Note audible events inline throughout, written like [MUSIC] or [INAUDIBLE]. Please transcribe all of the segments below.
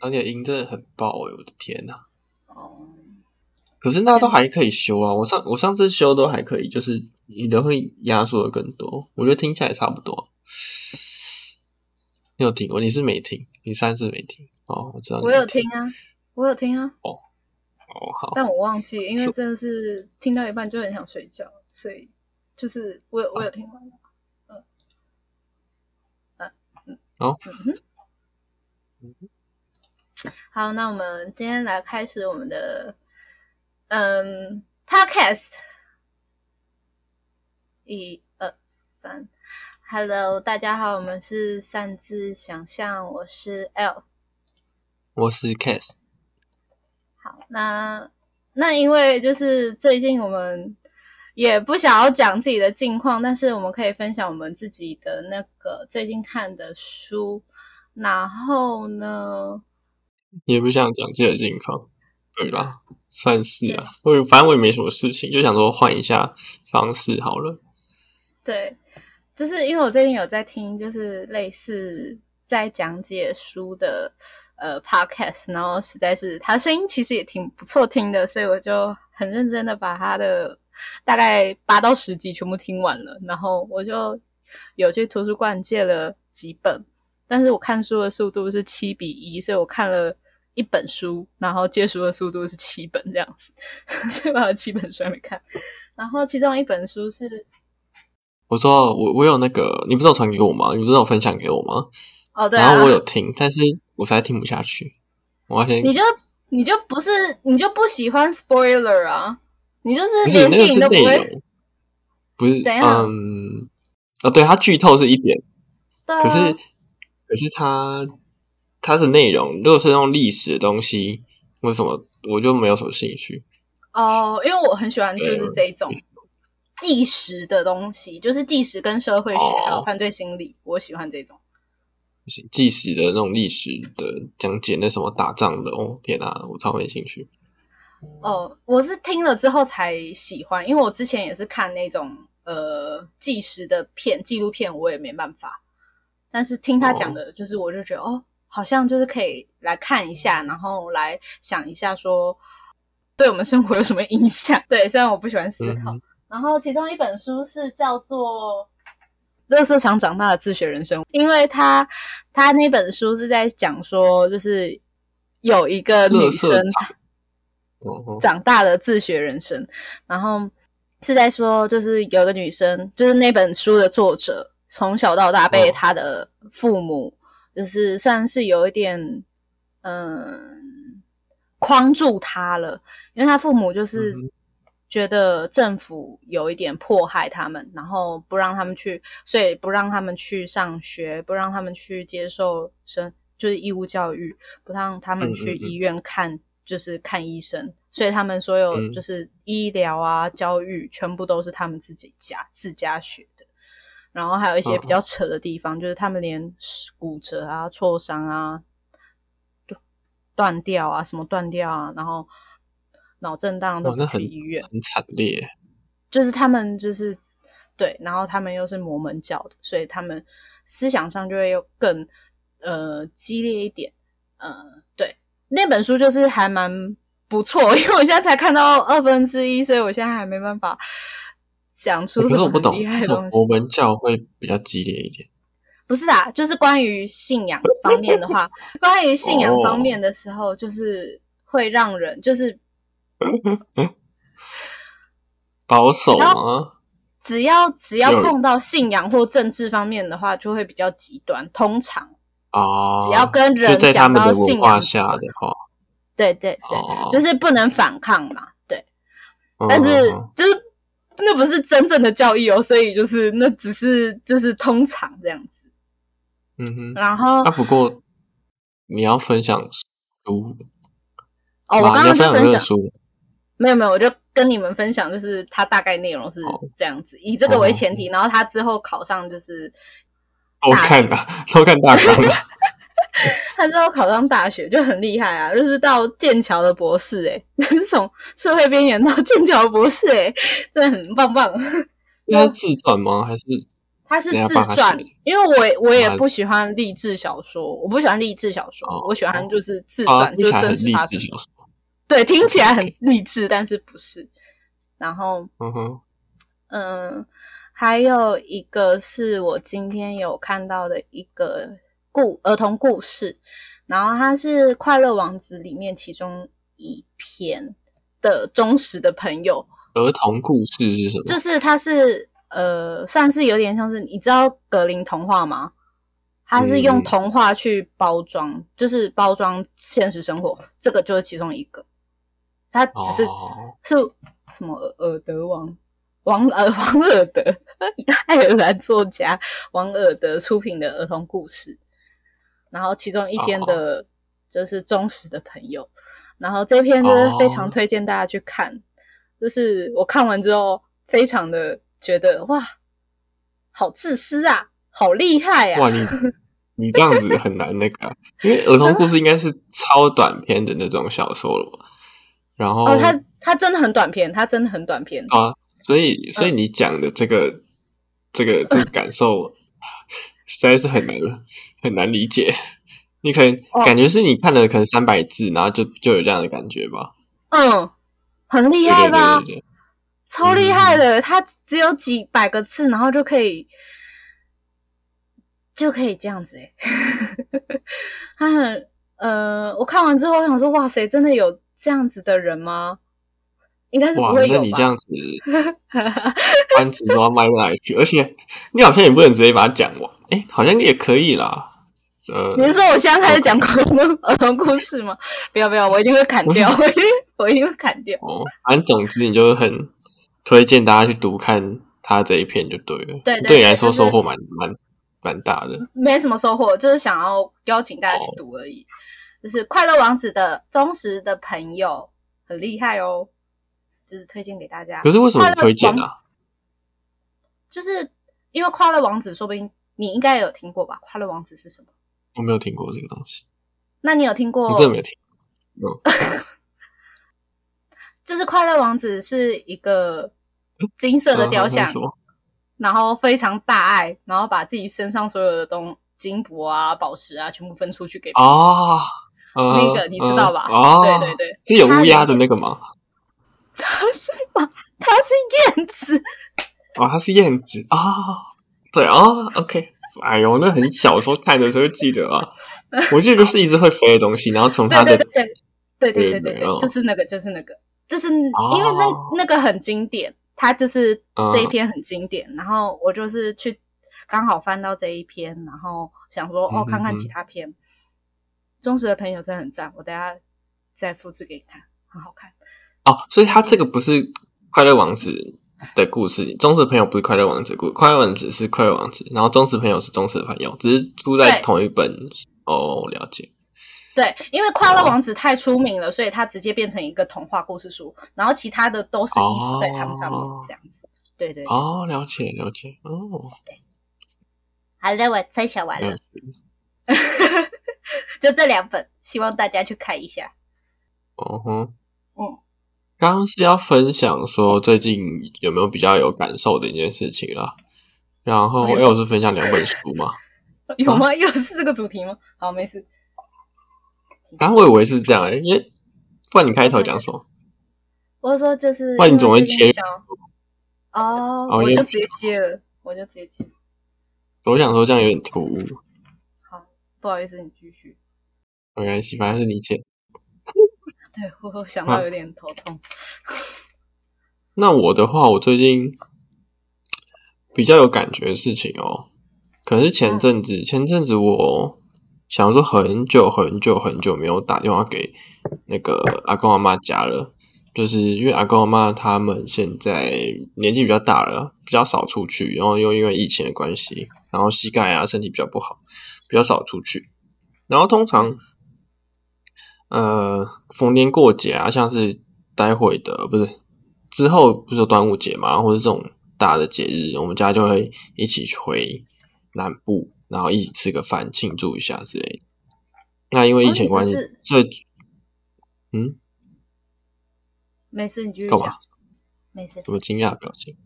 而且音真的很爆哎、我的天呐！哦，可是那都还可以修啊，我上我上次修都还可以，就是你的会压缩的更多，我觉得听起来差不多。你有听过？你是没听，你上次没听哦，我知道我有听啊，我有听啊，哦哦，好，但我忘记，因为真的是听到一半就很想睡觉，所以就是我有我有听完。哦，好，那我们今天来开始我们的嗯 podcast，一二三，Hello，大家好，我们是擅自想象，我是 L。我是 Cass，好，那那因为就是最近我们也不想要讲自己的近况，但是我们可以分享我们自己的那个最近看的书。然后呢，也不想讲自己的近况，对吧，算是啊，我反正我也没什么事情，就想说换一下方式好了。对，就是因为我最近有在听，就是类似在讲解书的呃 podcast，然后实在是他声音其实也挺不错听的，所以我就很认真的把他的大概八到十集全部听完了，然后我就有去图书馆借了几本，但是我看书的速度是七比一，所以我看了。一本书，然后借书的速度是七本这样子，[LAUGHS] 所以我有七本书还没看。然后其中一本书是我说我我有那个，你不是有传给我吗？你不是有分享给我吗？哦，对、啊，然后我有听，但是我实在听不下去。我要先，你就你就不是你就不喜欢 spoiler 啊？你就是连电那个是内影都不会，容，不是怎样嗯，哦，对，它剧透是一点，可是可是它它的内容，如果是那种历史的东西，为什么我就没有什么兴趣？哦，因为我很喜欢就是这种纪实的东西，就是纪实跟社会学哦还有犯罪心理，我喜欢这种。纪实的那种历史的讲解，那什么打仗的，哦天啊，我超没兴趣。哦，我是听了之后才喜欢，因为我之前也是看那种呃纪实的片、纪录片，我也没办法。但是听他讲的，就是我就觉得哦好像就是可以来看一下，然后来想一下说对我们生活有什么影响。[LAUGHS] 对，虽然我不喜欢思考。嗯然后其中一本书是叫做《乐色场长大的自学人生》，因为他他那本书是在讲说，就是有一个女生长大的自学人生，然后是在说，就是有个女生，就是那本书的作者，从小到大被他的父母，就是算是有一点，嗯，框住他了，因为他父母就是觉得政府有一点迫害他们，然后不让他们去，所以不让他们去上学，不让他们去接受生就是义务教育，不让他们去医院看。就是看医生，所以他们所有嗯就是医疗啊、教育，全部都是他们自己家自家学的。然后还有一些比较扯的地方，就是他们连骨折啊、挫伤啊、断掉啊、什么断掉啊，然后脑震荡都去很医院。很惨烈。就是他们就是对，然后他们又是摩门教的，所以他们思想上就会又更呃激烈一点。呃，对，那本书就是还蛮不错，[LAUGHS] 因为我现在才看到二分之一，所以我现在还没办法讲出什么厉害东西。什么摩门教会比较激烈一点？不是啊，就是关于信仰方面的话，[LAUGHS] 关于信仰方面的时候，就是会让人就是 [LAUGHS] 保守然吗？只要只要有碰到信仰或政治方面的话，就会比较极端。通常，哦，只要跟人讲到信仰下的话，对对对，哦，就是不能反抗嘛。对，嗯但是就是那不是真正的教义哦，所以就是那只是就是通常这样子。嗯哼，然后啊，不过你要分享书。哦，我刚刚就分享书，没有没有，我就跟你们分享，就是它大概内容是这样子，以这个为前提，然后他之后考上就是偷看吧，偷看大纲。啊，[LAUGHS] [LAUGHS] 他之后考上大学就很厉害啊，就是到剑桥的博士、欸，[LAUGHS] 就是从社会边缘到剑桥博士、欸，真的很棒棒。那是自传吗？还是他是自传因为我我也啊不喜欢励志小说，我不喜欢励志小说，哦我喜欢就是自啊，传，就真实发生。对，听起来很励志，但是不是。然后，嗯哼，嗯，还有一个是我今天有看到的一个故儿童故事，然后它是《快乐王子》里面其中一篇的忠实的朋友，儿童故事是什么？就是它是呃，算是有点像是你知道格林童话吗？它是用嗯童话去包装，就是包装现实生活，这个就是其中一个。它只是、哦，是什么尔尔德王王呃王尔德 [LAUGHS] 爱尔兰作家王尔德出品的儿童故事，然后其中一篇的就是忠实的朋友，然后这篇就是非常哦推荐大家去看，就是我看完之后非常的觉得哇，好自私啊，好厉害啊！哇，你 [LAUGHS] 你这样子很难那个啊，因为儿童故事应该是超短篇的那种小说了吧？然后哦，他他真的很短篇，他真的很短篇。啊，所以所以你讲的这个、这个这个感受，实在是很难很难理解。你可能、哦感觉是你看了可能三百字，然后就就有这样的感觉吧？嗯，很厉害吧？对对对，超厉害的，他只有几百个字，然后就可以就可以这样子诶、[LAUGHS] 他很呃，我看完之后我想说，哇塞，真的有这样子的人吗？应该是不哇，会有？那你这样子 [LAUGHS] 单词都要卖不哪去？而且你好像也不能直接把它讲完，哎，好像也可以啦。呃，你是说我现在开始讲儿童儿童故事吗？不要不要，我一定会砍掉，我一定我一定会砍掉。哦，反正总之你就很推荐大家去读看他这一篇就对了。对对对你来说收获蛮蛮蛮大的。没什么收获，就是想要邀请大家去读而已。就是快乐王子的忠实的朋友，很厉害哦，就是推荐给大家。可是为什么推荐啊？就是因为快乐王子，说不定你应该有听过吧？快乐王子是什么？我没有听过这个东西，那你有听过？我真的没有听。[LAUGHS] 就是快乐王子是一个金色的雕像嗯，然后非常大爱，然后把自己身上所有的东金箔啊、宝石啊，全部分出去给别人啊，嗯那个你知道吧？嗯哦，对对对，是有乌鸦的那个吗？他是吗？他是燕子，哦，他是燕子啊。对哦 ok 哎呦那很小时候看的时候记得啊。我记得就是一只会飞的东西然后从它的对对对对就是那个就是那个。就是因为那那个很经典它就是这一篇很经典然后我就是去刚好翻到这一篇然后想说哦看看其他篇。忠实的朋友真的很赞我等下再复制给你看很好看。哦所以它这个不是快乐王子 [LAUGHS] 的故事，忠实朋友不是快乐王子故事，快乐王子是快乐王子，然后忠实朋友是忠实的朋友，只是住在同一本。哦，了解。对，因为《快乐哦王子》太出名了，所以它直接变成一个童话故事书，然后其他的都是依附在他们上面哦这样子。对对，哦，了解了解。哦，好了，我分享完了了，[LAUGHS] 就这两本，希望大家去看一下。哦哼，嗯，刚刚是要分享说最近有没有比较有感受的一件事情啦。然后，哎呦因为我是分享两本书嘛，[LAUGHS] 有吗？又是这个主题吗？好，没事。刚刚我以为是这样、欸，因为不然你开头讲什么？[LAUGHS] 我说就是，不然你总会接哦，哦我就直接接了，我就直接接。我想说这样有点突兀，好，不好意思，你继续。没关系，反正是你先。对我我想到有点头痛。[LAUGHS] 那我的话，我最近比较有感觉的事情哦，可是前阵子，前阵子我想说很久很久很久没有打电话给那个阿公阿妈家了，就是因为阿公阿妈他们现在年纪比较大了，比较少出去，然后又因为疫情的关系，然后膝盖啊身体比较不好，比较少出去，然后通常。呃，逢年过节啊，像是待会的不是之后不是有端午节嘛，或者这种大的节日，我们家就会一起回南部，然后一起吃个饭庆祝一下之类的。那因为疫情关系哦你们，所以嗯，没事，你继续干嘛讲。没事，什么惊讶的表情？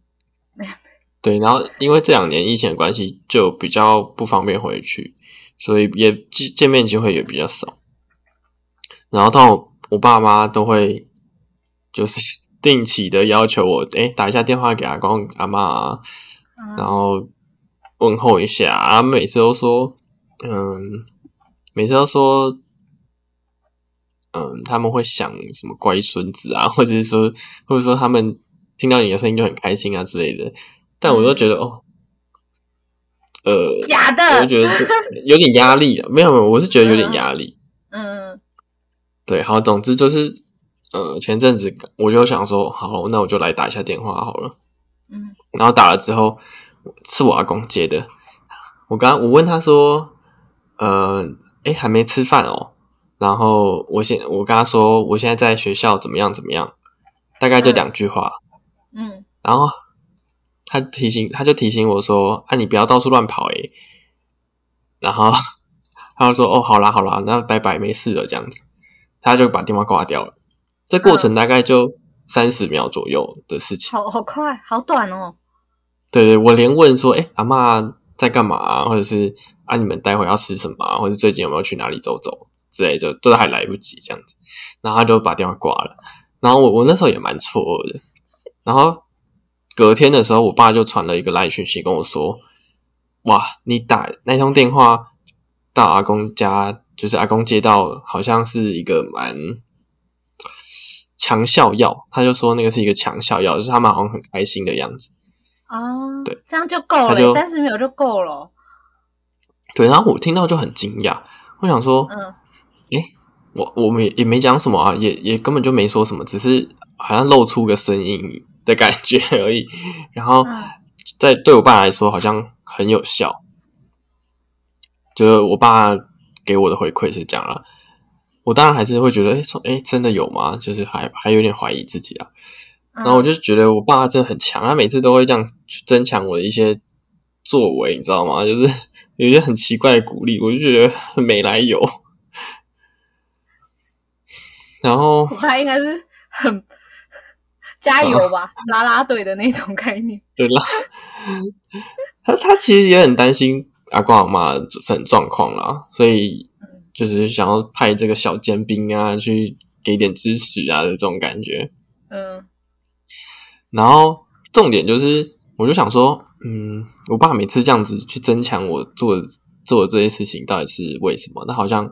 [LAUGHS] 对，然后因为这两年疫情的关系，就比较不方便回去，所以也见见面机会也比较少。然后到我我爸妈都会就是定期的要求我，哎，打一下电话给阿公阿妈、啊，嗯然后问候一下。啊，每次都说，嗯，每次都说，嗯，他们会想什么乖孙子啊，或者是说，或者说他们听到你的声音就很开心啊之类的。但我都觉得，哦，呃，假我的，我觉得这有点压力啊。没有，没有，我是觉得有点压力。嗯对，好，总之就是，呃，前阵子我就想说，好，那我就来打一下电话好了。嗯然后打了之后是我阿公接的，我刚我问他说，呃，哎，还没吃饭哦。然后我现我跟他说，我现在在学校怎么样怎么样，大概就两句话。嗯然后他提醒，他就提醒我说，啊，你不要到处乱跑诶。然后 [LAUGHS] 他就说，哦，好啦好啦，那拜拜，没事了这样子。他就把电话挂掉了。这过程大概就三十秒左右的事情。好好快，好短哦。对对，我连问说，哎，阿妈在干嘛、啊，或者是啊，你们待会要吃什么、啊，或者最近有没有去哪里走走之类的，都还来不及这样子。然后他就把电话挂了。然后我我那时候也蛮错愕的。然后隔天的时候，我爸就传了一个来讯息跟我说：“哇，你打那通电话到阿公家，就是阿公接到，好像是一个蛮强效药。”他就说那个是一个强效药，就是他们好像很开心的样子。啊，对，这样就够了，三十秒就够了。对，然后我听到就很惊讶，我想说，嗯诶我我们也也没讲什么啊，也也根本就没说什么，只是好像露出个声音的感觉而已。然后嗯在对我爸来说，好像很有效。就是我爸给我的回馈是这样啦，我当然还是会觉得，哎，说，哎，真的有吗？就是还还有点怀疑自己啊。嗯然后我就觉得我爸真的很强，他每次都会这样去增强我的一些作为，你知道吗？就是 [LAUGHS] 有一些很奇怪的鼓励，我就觉得很没来由。然后我爸应该是很加油吧，拉拉队的那种概念。对啦，他他其实也很担心阿公阿妈身体状况啦，所以就是想要派这个小尖兵啊去给点支持啊的这种感觉。嗯然后重点就是，我就想说，嗯，我爸每次这样子去增强我做的做的这些事情，到底是为什么？那好像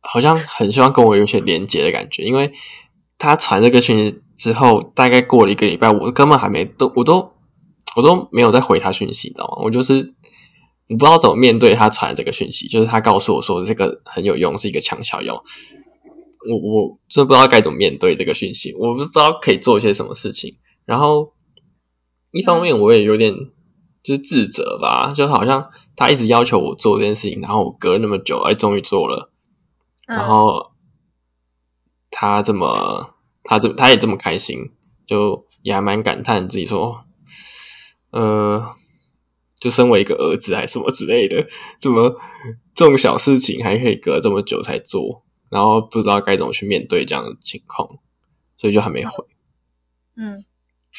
好像很希望跟我有些连接的感觉，因为他传这个讯息之后，大概过了一个礼拜，我根本还没都我都我都没有再回他讯息，你知道吗？我就是我不知道怎么面对他传的这个讯息，就是他告诉我说这个很有用，是一个强效药。我我真的不知道该怎么面对这个讯息，我不知道可以做一些什么事情。然后一方面我也有点就是自责吧，就好像他一直要求我做这件事情，然后我隔了那么久，哎，终于做了。嗯，然后他这么，他这他也这么开心，就也还蛮感叹自己说，呃，就身为一个儿子还是什么之类的，怎么这种小事情还可以隔这么久才做，然后不知道该怎么去面对这样的情况，所以就还没回。嗯，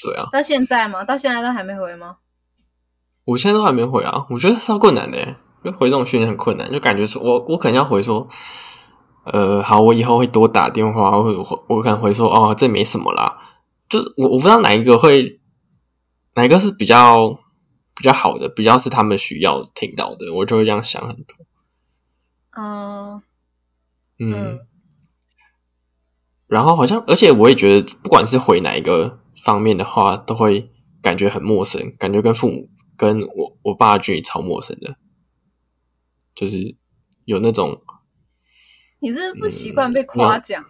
对啊，到现在吗？到现在都还没回吗？我现在都还没回啊，我觉得是要困难的耶，就回这种讯息很困难，就感觉说我我可能要回说，呃，好，我以后会多打电话，或者我我可能回说，哦，这没什么啦，就是我我不知道哪一个会，哪一个是比较比较好的，比较是他们需要听到的，我就会这样想很多，嗯。嗯，嗯。然后好像，而且我也觉得，不管是回哪一个方面的话，都会感觉很陌生，感觉跟父母跟我我爸的距离超陌生的，就是有那种你是不是不习惯被夸奖？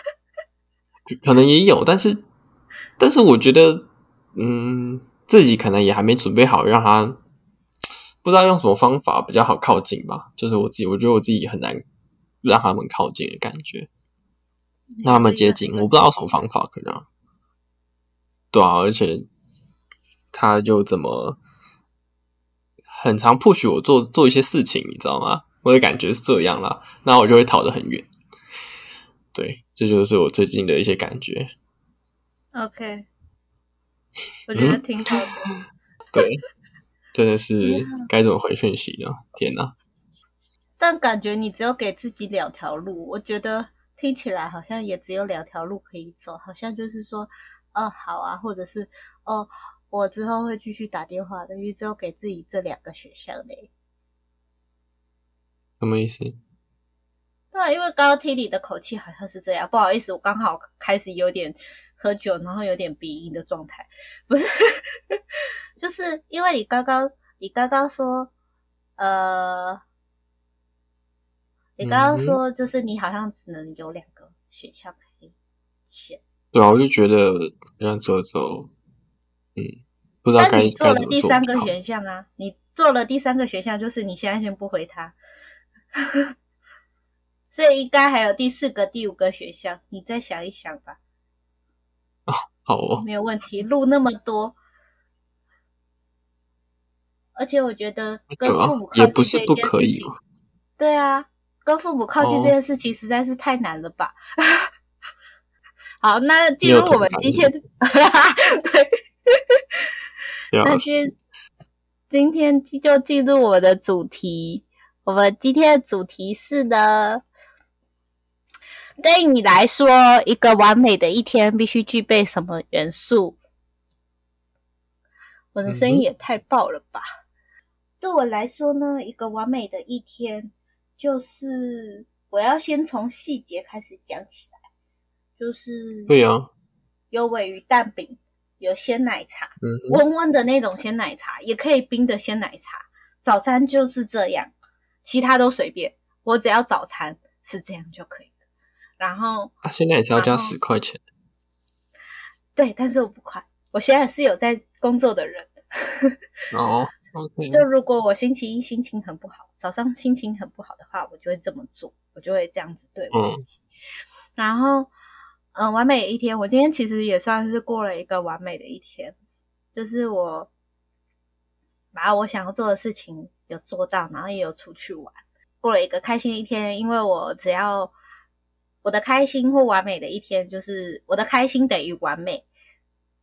[LAUGHS] 可能也有，但是但是我觉得，嗯，自己可能也还没准备好，让他不知道用什么方法比较好靠近吧。就是我自己，我觉得我自己很难让他们靠近的感觉，让他们接近，我不知道什么方法可能。对啊，而且他就怎么很常 push 我做做一些事情，你知道吗？我的感觉是这样啦，那我就会逃得很远。对，这就是我最近的一些感觉。OK，[LAUGHS] 我觉得挺好的。[LAUGHS] 对，真的是该怎么回讯息呢？天哪！[LAUGHS] 但感觉你只有给自己两条路，我觉得听起来好像也只有两条路可以走，好像就是说，哦，好啊，或者是哦，我之后会继续打电话的，你只有给自己这两个选项嘞。什么意思？对啊，因为刚刚听你的口气好像是这样，不好意思，我刚好开始有点喝酒，然后有点鼻音的状态，[LAUGHS] 不是，[LAUGHS] 就是因为你刚刚你刚刚说，呃，你刚刚说就是你好像只能有两个选项可以选，对啊，我就觉得这样走走，嗯，不知道该但你做了第三个选项啊，你做了第三个选项，就是你现在先不回他，[LAUGHS] 所以应该还有第四个、第五个选项，你再想一想吧。[LAUGHS] 好哦，没有问题，录那么多，而且我觉得跟父母靠也不是不可以哦。对啊，跟父母靠近哦这件事情实在是太难了吧。好，那进入我们今天，[LAUGHS] 对，那今今天就进入我的主题。我们今天的主题是呢，对你来说，一个完美的一天必须具备什么元素？我的声音也太爆了吧！对我来说呢，一个完美的一天就是我要先从细节开始讲起来，就是对啊，有尾鱼蛋饼，有鲜奶茶，嗯，温温的那种鲜奶茶，也可以冰的鲜奶茶。早餐就是这样，其他都随便，我只要早餐是这样就可以了。然后啊，现在也是要交十块钱，对，但是我不快，我现在是有在工作的人。[LAUGHS] 哦就如果我星期一心情很不好，早上心情很不好的话，我就会这么做，我就会这样子对我自己。然后，嗯、完美的一天，我今天其实也算是过了一个完美的一天，就是我把我想要做的事情有做到，然后也有出去玩，过了一个开心的一天。因为我只要我的开心或完美的一天，就是我的开心等于完美，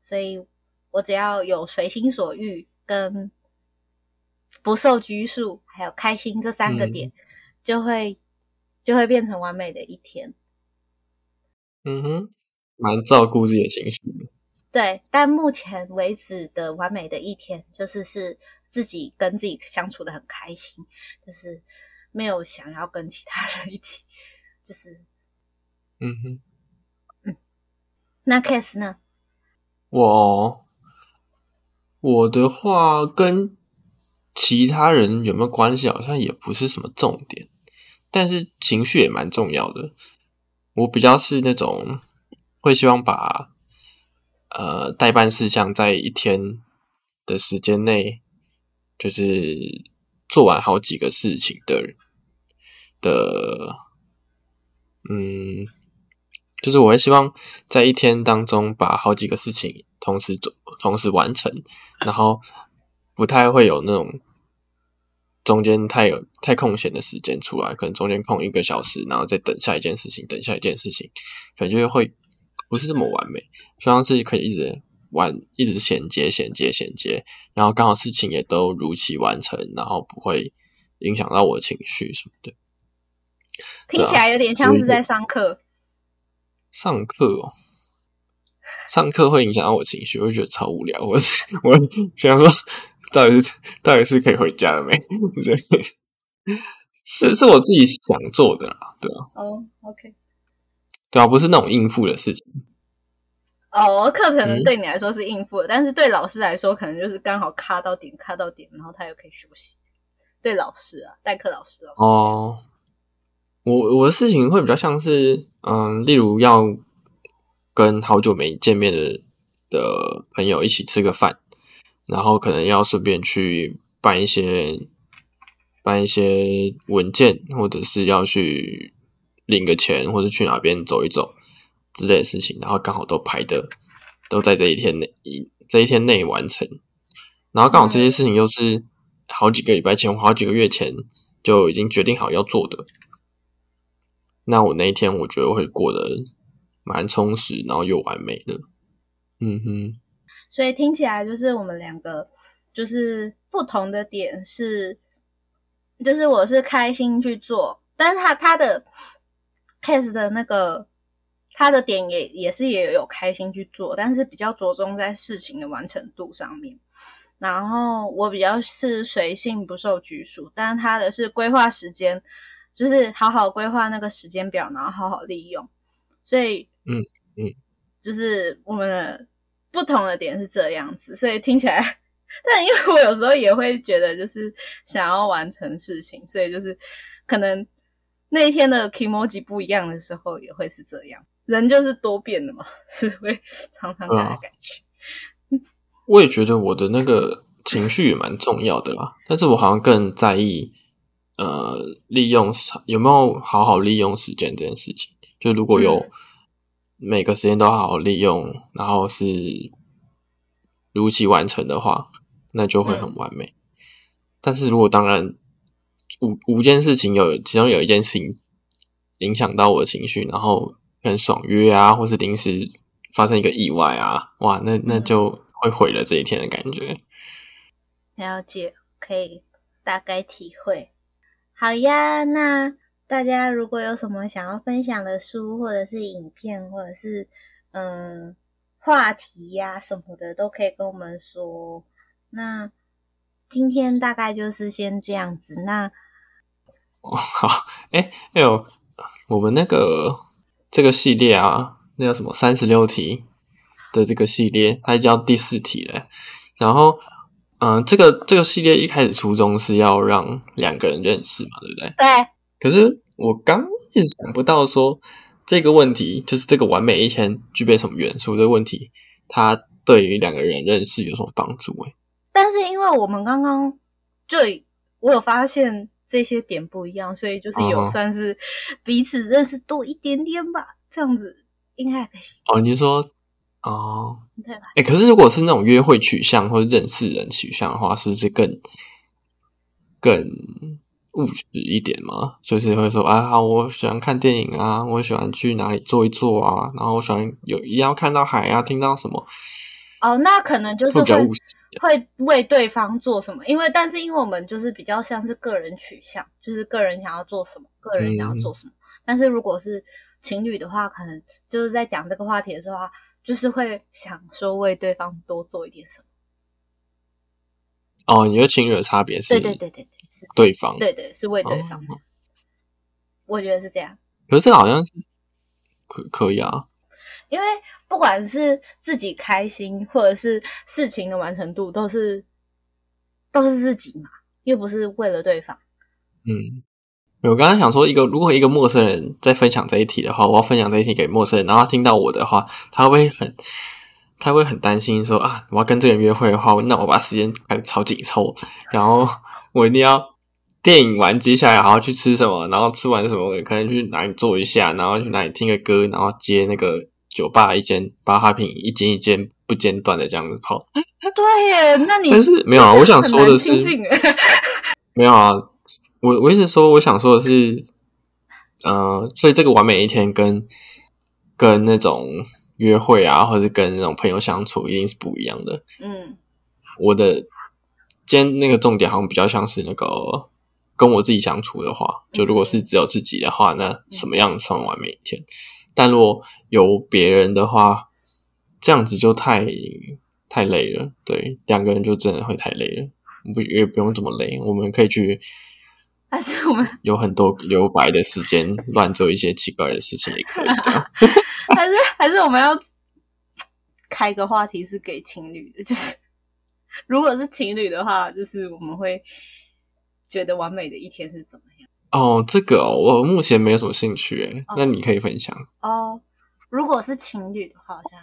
所以我只要有随心所欲跟不受拘束，还有开心这三个嗯点，就会就会变成完美的一天。嗯哼，蛮照顾自己的情绪的。对，但目前为止的完美的一天，就是是自己跟自己相处的很开心，就是没有想要跟其他人一起，就是嗯哼，那 case 呢？我我的话跟其他人有没有关系，好像也不是什么重点，但是情绪也蛮重要的。我比较是那种会希望把呃代办事项在一天的时间内，就是做完好几个事情的的，嗯，就是我会希望在一天当中把好几个事情同时做，同时完成，然后不太会有那种中间太有太空闲的时间出来，可能中间空一个小时，然后再等下一件事情，等下一件事情，可能就会不是这么完美。希望自己可以一直完，一直衔接、衔接、衔接，然后刚好事情也都如期完成，然后不会影响到我的情绪什么的。听起来有点像是在上课。上课哦，上课会影响到我情绪，我就觉得超无聊。我是 [LAUGHS] 我想说，到底是到底是可以回家了没？是是是我自己想做的啦，对啊，哦，OK，对啊，不是那种应付的事情。哦，课程嗯对你来说是应付的，但是对老师来说，可能就是刚好卡到点，卡到点，然后他又可以休息。对老师啊，代课老师，老师哦，我我的事情会比较像是，嗯，例如要跟好久没见面的的朋友一起吃个饭，然后可能要顺便去办一些办一些文件，或者是要去领个钱，或者去哪边走一走之类的事情，然后刚好都排的都在这一天内一这一天内完成，然后刚好这些事情又是好几个礼拜前、好几个月前就已经决定好要做的，那我那一天我觉得会过得蛮充实，然后又完美的。嗯哼，所以听起来就是我们两个就是不同的点是，就是我是开心去做，但是他他的 case 的那个他的点也也是也有开心去做，但是比较着重在事情的完成度上面。然后我比较是随性不受拘束，但他的是规划时间，就是好好规划那个时间表，然后好好利用。所以，嗯嗯，就是我们的不同的点是这样子，所以听起来，但因为我有时候也会觉得，就是想要完成事情，所以就是可能那一天的 emoji 不一样的时候，也会是这样。人就是多变的嘛，是会常常这样的感觉。我也觉得我的那个情绪也蛮重要的啦，但是我好像更在意，呃，利用有没有好好利用时间这件事情。就如果有每个时间都好好利用，然后是如期完成的话，那就会很完美。但是如果当然五五件事情有其中有一件事情影响到我的情绪，然后很爽约啊，或是临时发生一个意外啊，哇，那那就。会毁了这一天的感觉。了解，可以大概体会。好呀，那大家如果有什么想要分享的书，或者是影片，或者是嗯话题呀什么的，都可以跟我们说。那今天大概就是先这样子。那好，哎哎呦，我们那个这个系列啊，那叫什么三十六题？的这个系列，它叫第四题了。然后，嗯，这个这个系列一开始初衷是要让两个人认识嘛，对不对？对。可是我刚一直想不到说这个问题，就是这个完美一天具备什么元素的问题，它对于两个人认识有什么帮助？哎，但是因为我们刚刚就我有发现这些点不一样，所以就是有算是彼此认识多一点点吧，这样子应该可以。哦，你说。哦，对吧？哎，可是如果是那种约会取向或者认识人取向的话，是不是更更务实一点嘛？就是会说啊，我喜欢看电影啊，我喜欢去哪里坐一坐啊，然后我喜欢有一定要看到海啊，听到什么？哦，那可能就是会会为对方做什么？因为但是因为我们就是比较像是个人取向，就是个人想要做什么，个人想要做什么。但是如果是情侣的话，可能就是在讲这个话题的时候。就是会想说为对方多做一点什么。哦，你觉得情侣的差别是？对对对对对，是对方。对对，是为对方。我觉得是这样。可是好像是可可以啊，因为不管是自己开心，或者是事情的完成度，都是都是自己嘛，又不是为了对方。嗯。我刚刚想说，一个如果一个陌生人在分享这一题的话，我要分享这一题给陌生人，然后他听到我的话，他会很，他会很担心说啊，我要跟这个人约会的话，那我把时间排的超紧凑，然后 [LAUGHS] 我一定要电影完接下来好好去吃什么，然后吃完什么可能去哪里坐一下，然后去哪里听个歌，然后接那个酒吧一间八哈品一间一间不间断的这样子跑。[LAUGHS] 对耶，那你但是没有啊，我想说的是，[LAUGHS] 没有啊。我我一直说，我想说的是，嗯，所以这个完美一天跟跟那种约会啊，或者是跟那种朋友相处，一定是不一样的。嗯，我的今天那个重点好像比较像是那个跟我自己相处的话，就如果是只有自己的话，那什么样算完美一天？但如果有别人的话，这样子就太太累了。对，两个人就真的会太累了，不也不用这么累，我们可以去。还是我们有很多留白的时间，乱做一些奇怪的事情也可以。[LAUGHS] 还是还是我们要开个话题，是给情侣的，就是 [LAUGHS] 如果是情侣的话，就是我们会觉得完美的一天是怎么样？哦，这个我目前没有什么兴趣，哎，那你可以分享哦。如果是情侣的话，好像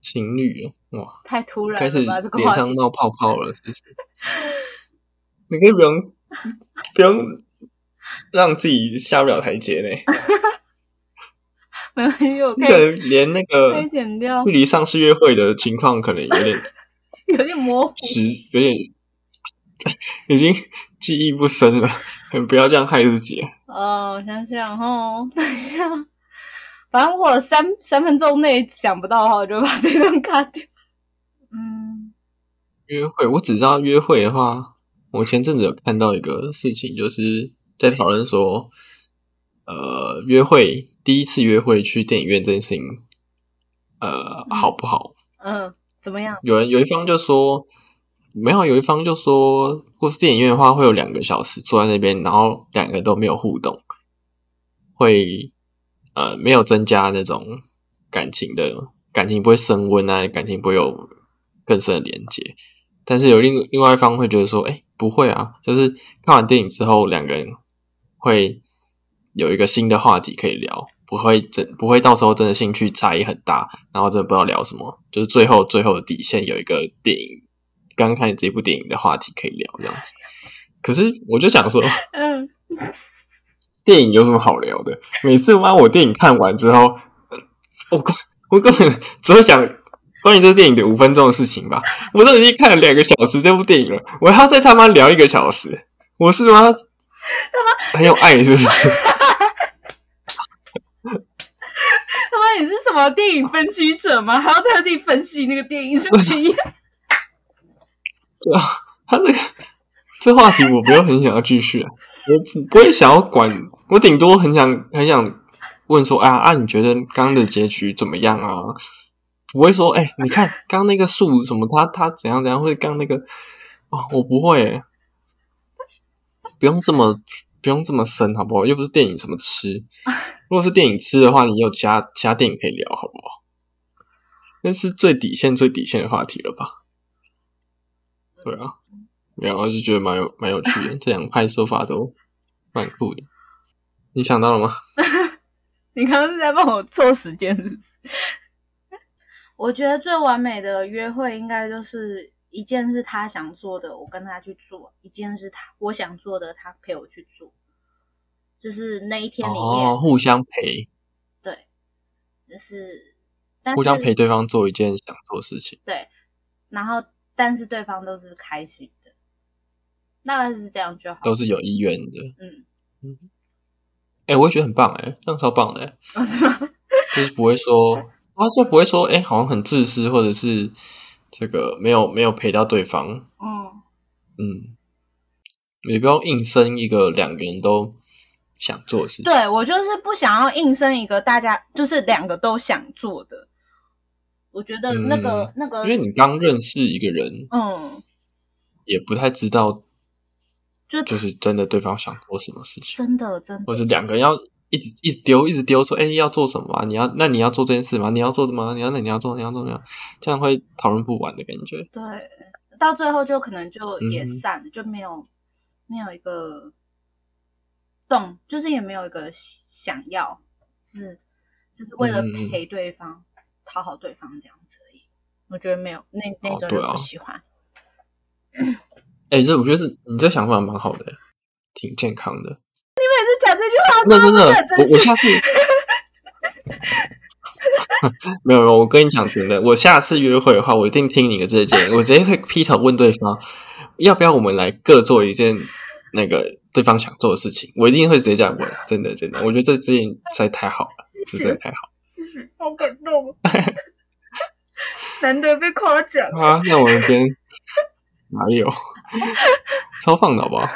情侣哇，太突然，开始脸上冒泡泡了，是不是？[LAUGHS] 你可以不用。[LAUGHS] 不用让自己下不了台阶呢。[LAUGHS] 没有，可能连那个剪掉距离上次约会的情况，可能有点 [LAUGHS] 有点模糊，有点已经记忆不深了。不要这样害自己。哦，我想想哦，等一下，反正我三三分钟内想不到的话，我就把这段卡掉。嗯。约会，我只知道约会的话，我前阵子有看到一个事情，就是在讨论说，呃，约会第一次约会去电影院这件事情，呃，好不好？嗯，怎么样？有人有一方就说没有，有一方就说，如果是电影院的话，会有两个小时坐在那边，然后两个人都没有互动，会呃没有增加那种感情的感情不会升温啊，感情不会有更深的连接。但是有另另外一方会觉得说，哎，不会啊，就是看完电影之后，两个人会有一个新的话题可以聊，不会真不会到时候真的兴趣差异很大，然后真的不知道聊什么，就是最后最后的底线有一个电影刚刚看这部电影的话题可以聊这样子。可是我就想说，嗯，电影有什么好聊的？每次妈我电影看完之后，我根我根本只会想关于这个电影的五分钟的事情吧。[LAUGHS] 我都已经看了两个小时这部电影了，我还要再他妈聊一个小时，我是吗？他妈很有爱是不是？[LAUGHS] 他妈你是什么电影分析者吗？还要特地分析那个电影是怎样？对啊，他这个这话题我没有很想要继续啊，我不不会想要管，我顶多很想很想问说，啊啊，你觉得刚刚的结局怎么样啊？不会说，哎、你看刚刚那个树什么，它它怎样怎样，或者刚刚那个哦，我不会欸，不用这么不用这么深，好不好？又不是电影什么吃，如果是电影吃的话，你有其他其他电影可以聊，好不好？那是最底线最底线的话题了吧？对啊，没有，我就觉得蛮有蛮有趣的，[LAUGHS] 这两派说法都蛮酷的。你想到了吗？[LAUGHS] 你刚刚是在帮我凑时间是是？我觉得最完美的约会应该就是一件是他想做的，我跟他去做；一件是他我想做的，他陪我去做。就是那一天里面，哦，互相陪，对，就是互相陪对方做一件想做的事情。对，然后但是对方都是开心的，大概是这样就好。都是有意愿的。嗯嗯，哎、我也觉得很棒哎、这样超棒的、欸，哦是吗？[LAUGHS] 就是不会说，啊，就不会说，哎、好像很自私，或者是这个没有没有陪到对方，嗯，嗯，也不要硬生一个两个人都想做的事情。对我就是不想要硬生一个大家就是两个都想做的。我觉得那个、嗯那个，因为你刚认识一个人，嗯，也不太知道，就就是真的对方想做什么事情，真的真的或是两个人要一直一直丢，一直丢说，哎、要做什么啊？你要那你要做这件事吗？你要做什么？你要那你要做你要做你要，这样会讨论不完的感觉。对，到最后就可能就也嗯散了，就没有没有一个动，就是也没有一个想要，就是就是为了陪对方、讨好对方这样子而已。我觉得没有那那种就哦对啊不喜欢。哎、这我觉得是你这想法蛮好的、挺健康的。那真的，真的我我下次没 [LAUGHS] 有没有，我跟你讲真的，我下次约会的话，我一定听你的这个建议，我直接会劈头问对方，要不要我们来各做一件那个对方想做的事情，我一定会直接这样问，真的真的，我觉得这这件实在太好了，这真的太好好感动，难得被夸奖。[LAUGHS] 啊！那我们今天哪有 [LAUGHS] 超棒的好不好？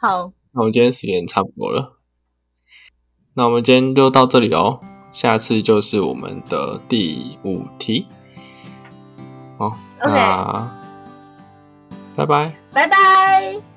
好，那我们今天时间差不多了，那我们今天就到这里哦。下次就是我们的第五题。好 OK 那拜拜。拜拜。